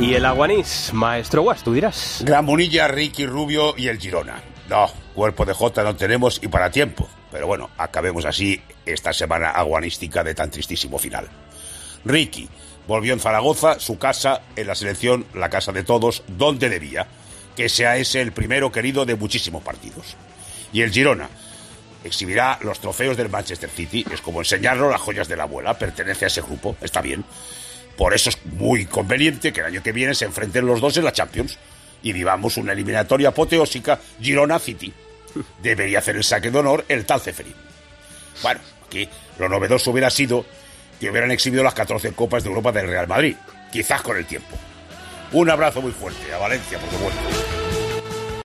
Y el Aguanís, maestro Guas, tú dirás. Gran Munilla, Ricky Rubio y el Girona. No, cuerpo de Jota no tenemos y para tiempo. Pero bueno, acabemos así esta semana aguanística de tan tristísimo final. Ricky volvió en Zaragoza, su casa, en la selección, la casa de todos, donde debía. Que sea ese el primero querido de muchísimos partidos. Y el Girona exhibirá los trofeos del Manchester City. Es como enseñarlo las joyas de la abuela. Pertenece a ese grupo, está bien. Por eso es muy conveniente que el año que viene se enfrenten los dos en la Champions y vivamos una eliminatoria apoteósica Girona-City. Debería hacer el saque de honor el tal Ceferín. Bueno, aquí lo novedoso hubiera sido que hubieran exhibido las 14 Copas de Europa del Real Madrid, quizás con el tiempo. Un abrazo muy fuerte a Valencia, por supuesto.